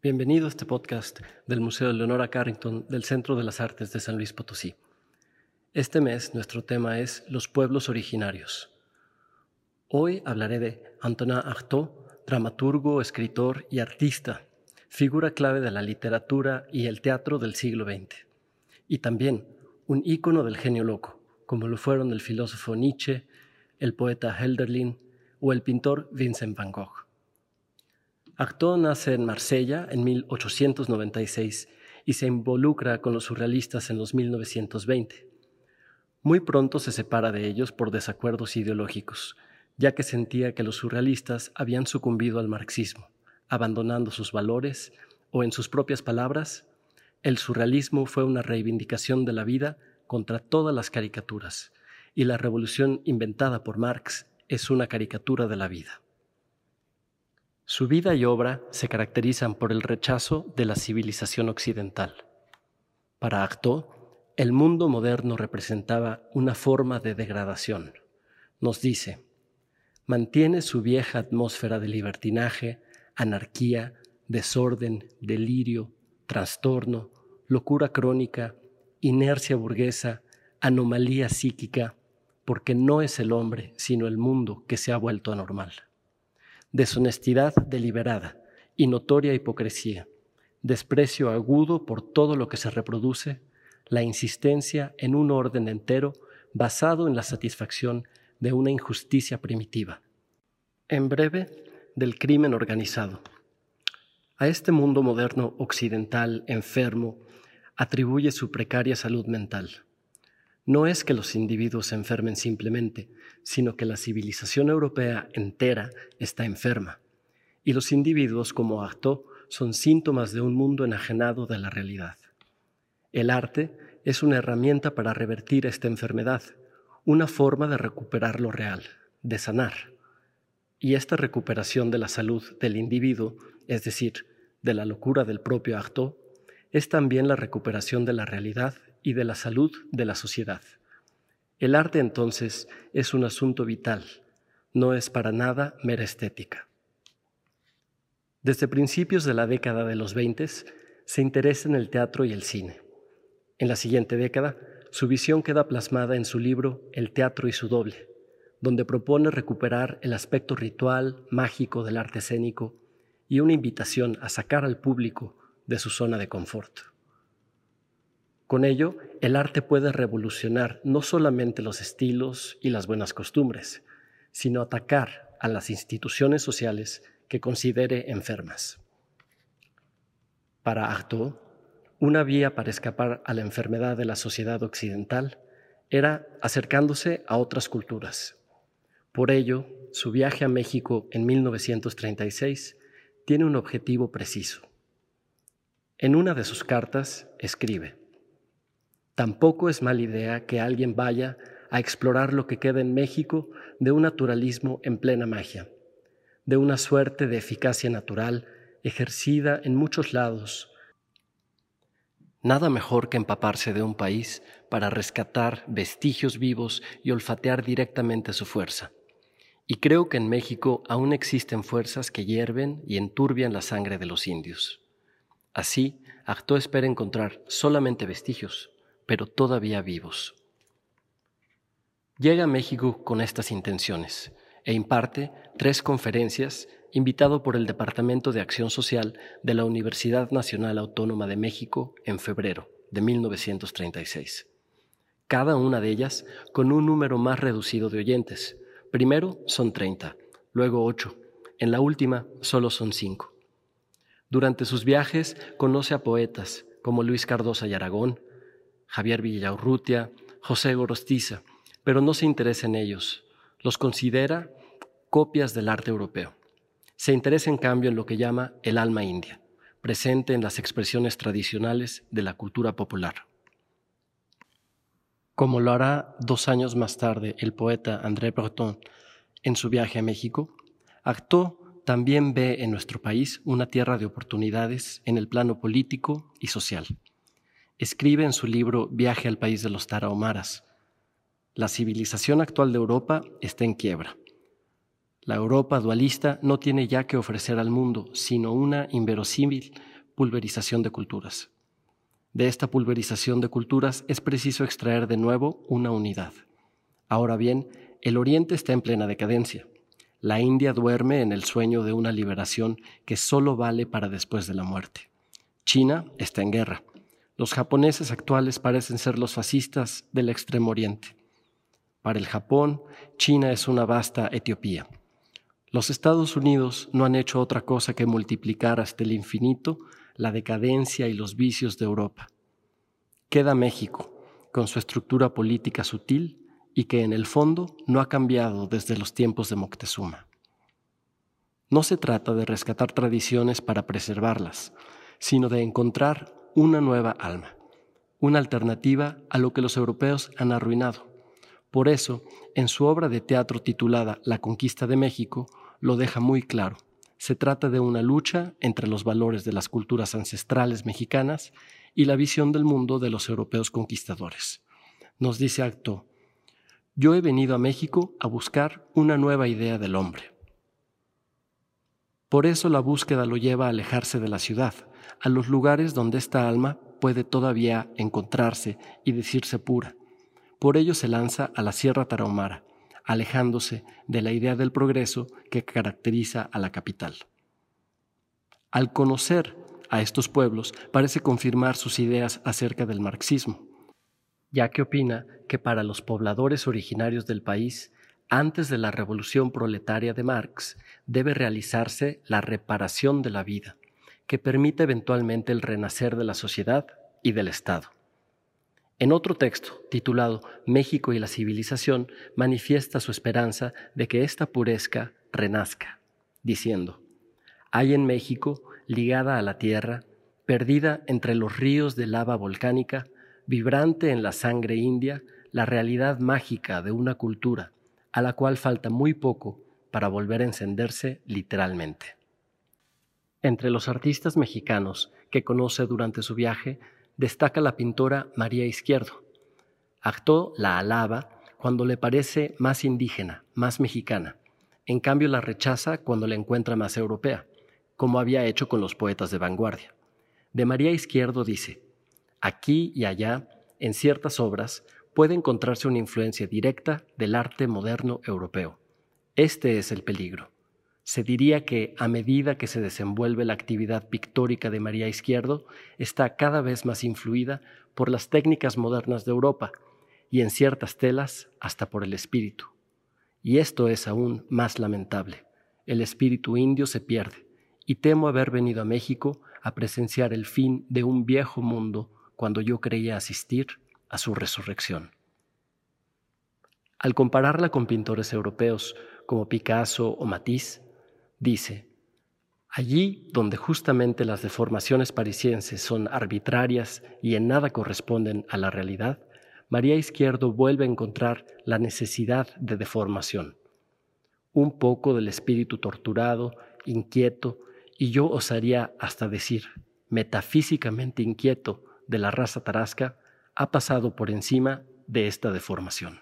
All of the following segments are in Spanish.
Bienvenido a este podcast del Museo Leonora Carrington del Centro de las Artes de San Luis Potosí. Este mes nuestro tema es los pueblos originarios. Hoy hablaré de Antonin Artaud, dramaturgo, escritor y artista, figura clave de la literatura y el teatro del siglo XX, y también un ícono del genio loco, como lo fueron el filósofo Nietzsche, el poeta Helderlin o el pintor Vincent van Gogh. Artaud nace en Marsella en 1896 y se involucra con los surrealistas en los 1920. Muy pronto se separa de ellos por desacuerdos ideológicos, ya que sentía que los surrealistas habían sucumbido al marxismo, abandonando sus valores, o en sus propias palabras, el surrealismo fue una reivindicación de la vida contra todas las caricaturas, y la revolución inventada por Marx es una caricatura de la vida. Su vida y obra se caracterizan por el rechazo de la civilización occidental. Para Artaud, el mundo moderno representaba una forma de degradación. Nos dice, mantiene su vieja atmósfera de libertinaje, anarquía, desorden, delirio, trastorno, locura crónica, inercia burguesa, anomalía psíquica, porque no es el hombre, sino el mundo que se ha vuelto anormal deshonestidad deliberada y notoria hipocresía, desprecio agudo por todo lo que se reproduce, la insistencia en un orden entero basado en la satisfacción de una injusticia primitiva. En breve, del crimen organizado. A este mundo moderno occidental enfermo atribuye su precaria salud mental. No es que los individuos se enfermen simplemente, sino que la civilización europea entera está enferma. Y los individuos como Artaud son síntomas de un mundo enajenado de la realidad. El arte es una herramienta para revertir esta enfermedad, una forma de recuperar lo real, de sanar. Y esta recuperación de la salud del individuo, es decir, de la locura del propio Artaud, es también la recuperación de la realidad y de la salud de la sociedad. El arte entonces es un asunto vital, no es para nada mera estética. Desde principios de la década de los 20 se interesa en el teatro y el cine. En la siguiente década, su visión queda plasmada en su libro El teatro y su doble, donde propone recuperar el aspecto ritual, mágico del arte escénico y una invitación a sacar al público de su zona de confort. Con ello, el arte puede revolucionar no solamente los estilos y las buenas costumbres, sino atacar a las instituciones sociales que considere enfermas. Para Artaud, una vía para escapar a la enfermedad de la sociedad occidental era acercándose a otras culturas. Por ello, su viaje a México en 1936 tiene un objetivo preciso. En una de sus cartas escribe, Tampoco es mala idea que alguien vaya a explorar lo que queda en México de un naturalismo en plena magia, de una suerte de eficacia natural ejercida en muchos lados. Nada mejor que empaparse de un país para rescatar vestigios vivos y olfatear directamente su fuerza. Y creo que en México aún existen fuerzas que hierven y enturbian la sangre de los indios. Así, Acto espera encontrar solamente vestigios, pero todavía vivos. Llega a México con estas intenciones e imparte tres conferencias invitado por el Departamento de Acción Social de la Universidad Nacional Autónoma de México en febrero de 1936. Cada una de ellas con un número más reducido de oyentes. Primero son 30, luego 8. En la última solo son 5. Durante sus viajes conoce a poetas como Luis Cardosa y Aragón, Javier Villaurrutia, José Gorostiza, pero no se interesa en ellos. Los considera copias del arte europeo. Se interesa en cambio en lo que llama el alma india, presente en las expresiones tradicionales de la cultura popular. Como lo hará dos años más tarde el poeta André Breton en su viaje a México, Artaud también ve en nuestro país una tierra de oportunidades en el plano político y social escribe en su libro Viaje al país de los Tarahumaras. La civilización actual de Europa está en quiebra. La Europa dualista no tiene ya que ofrecer al mundo, sino una inverosímil pulverización de culturas. De esta pulverización de culturas es preciso extraer de nuevo una unidad. Ahora bien, el Oriente está en plena decadencia. La India duerme en el sueño de una liberación que solo vale para después de la muerte. China está en guerra. Los japoneses actuales parecen ser los fascistas del Extremo Oriente. Para el Japón, China es una vasta Etiopía. Los Estados Unidos no han hecho otra cosa que multiplicar hasta el infinito la decadencia y los vicios de Europa. Queda México, con su estructura política sutil y que en el fondo no ha cambiado desde los tiempos de Moctezuma. No se trata de rescatar tradiciones para preservarlas, sino de encontrar una nueva alma, una alternativa a lo que los europeos han arruinado. Por eso, en su obra de teatro titulada La conquista de México, lo deja muy claro. Se trata de una lucha entre los valores de las culturas ancestrales mexicanas y la visión del mundo de los europeos conquistadores. Nos dice Acto, yo he venido a México a buscar una nueva idea del hombre. Por eso la búsqueda lo lleva a alejarse de la ciudad, a los lugares donde esta alma puede todavía encontrarse y decirse pura. Por ello se lanza a la Sierra Tarahumara, alejándose de la idea del progreso que caracteriza a la capital. Al conocer a estos pueblos, parece confirmar sus ideas acerca del marxismo, ya que opina que para los pobladores originarios del país, antes de la revolución proletaria de Marx, debe realizarse la reparación de la vida, que permite eventualmente el renacer de la sociedad y del Estado. En otro texto, titulado México y la civilización, manifiesta su esperanza de que esta purezca renazca, diciendo, hay en México, ligada a la tierra, perdida entre los ríos de lava volcánica, vibrante en la sangre india, la realidad mágica de una cultura, a la cual falta muy poco para volver a encenderse literalmente. Entre los artistas mexicanos que conoce durante su viaje destaca la pintora María Izquierdo. Acto la alaba cuando le parece más indígena, más mexicana. En cambio la rechaza cuando la encuentra más europea, como había hecho con los poetas de vanguardia. De María Izquierdo dice, aquí y allá, en ciertas obras, puede encontrarse una influencia directa del arte moderno europeo. Este es el peligro. Se diría que a medida que se desenvuelve la actividad pictórica de María Izquierdo, está cada vez más influida por las técnicas modernas de Europa y en ciertas telas hasta por el espíritu. Y esto es aún más lamentable. El espíritu indio se pierde y temo haber venido a México a presenciar el fin de un viejo mundo cuando yo creía asistir a su resurrección. Al compararla con pintores europeos como Picasso o Matisse, Dice, allí donde justamente las deformaciones parisienses son arbitrarias y en nada corresponden a la realidad, María Izquierdo vuelve a encontrar la necesidad de deformación, un poco del espíritu torturado, inquieto, y yo osaría hasta decir, metafísicamente inquieto de la raza tarasca, ha pasado por encima de esta deformación.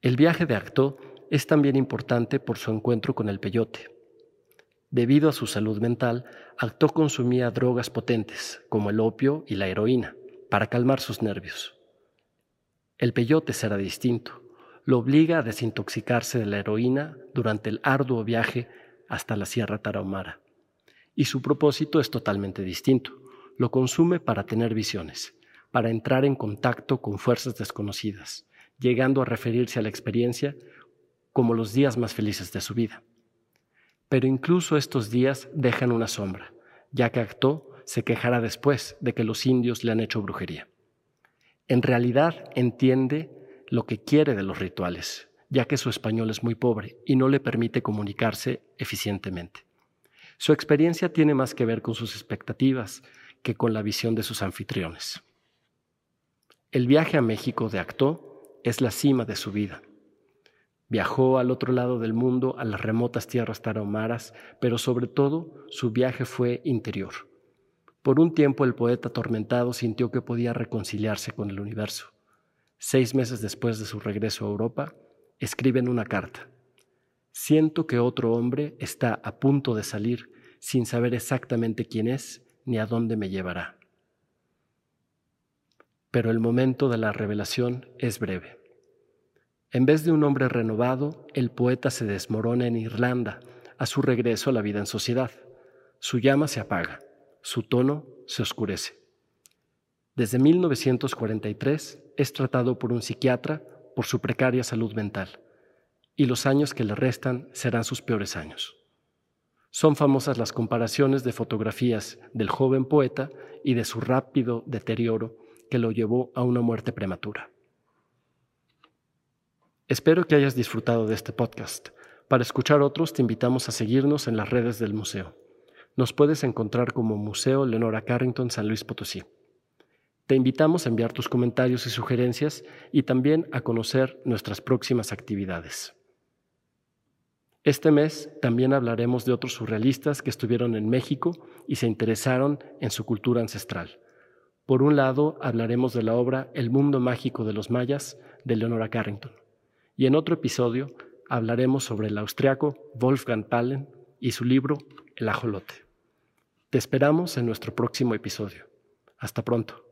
El viaje de Acto es también importante por su encuentro con el peyote. Debido a su salud mental, Acto consumía drogas potentes, como el opio y la heroína, para calmar sus nervios. El peyote será distinto. Lo obliga a desintoxicarse de la heroína durante el arduo viaje hasta la Sierra Tarahumara. Y su propósito es totalmente distinto. Lo consume para tener visiones, para entrar en contacto con fuerzas desconocidas, llegando a referirse a la experiencia como los días más felices de su vida. Pero incluso estos días dejan una sombra, ya que Acto se quejará después de que los indios le han hecho brujería. En realidad entiende lo que quiere de los rituales, ya que su español es muy pobre y no le permite comunicarse eficientemente. Su experiencia tiene más que ver con sus expectativas que con la visión de sus anfitriones. El viaje a México de Acto es la cima de su vida Viajó al otro lado del mundo, a las remotas tierras tarahumaras, pero sobre todo su viaje fue interior. Por un tiempo el poeta atormentado sintió que podía reconciliarse con el universo. Seis meses después de su regreso a Europa, escriben una carta. Siento que otro hombre está a punto de salir sin saber exactamente quién es ni a dónde me llevará. Pero el momento de la revelación es breve. En vez de un hombre renovado, el poeta se desmorona en Irlanda a su regreso a la vida en sociedad. Su llama se apaga, su tono se oscurece. Desde 1943 es tratado por un psiquiatra por su precaria salud mental, y los años que le restan serán sus peores años. Son famosas las comparaciones de fotografías del joven poeta y de su rápido deterioro que lo llevó a una muerte prematura. Espero que hayas disfrutado de este podcast. Para escuchar otros te invitamos a seguirnos en las redes del museo. Nos puedes encontrar como Museo Leonora Carrington San Luis Potosí. Te invitamos a enviar tus comentarios y sugerencias y también a conocer nuestras próximas actividades. Este mes también hablaremos de otros surrealistas que estuvieron en México y se interesaron en su cultura ancestral. Por un lado, hablaremos de la obra El mundo mágico de los mayas de Leonora Carrington. Y en otro episodio hablaremos sobre el austriaco Wolfgang Palen y su libro El ajolote. Te esperamos en nuestro próximo episodio. Hasta pronto.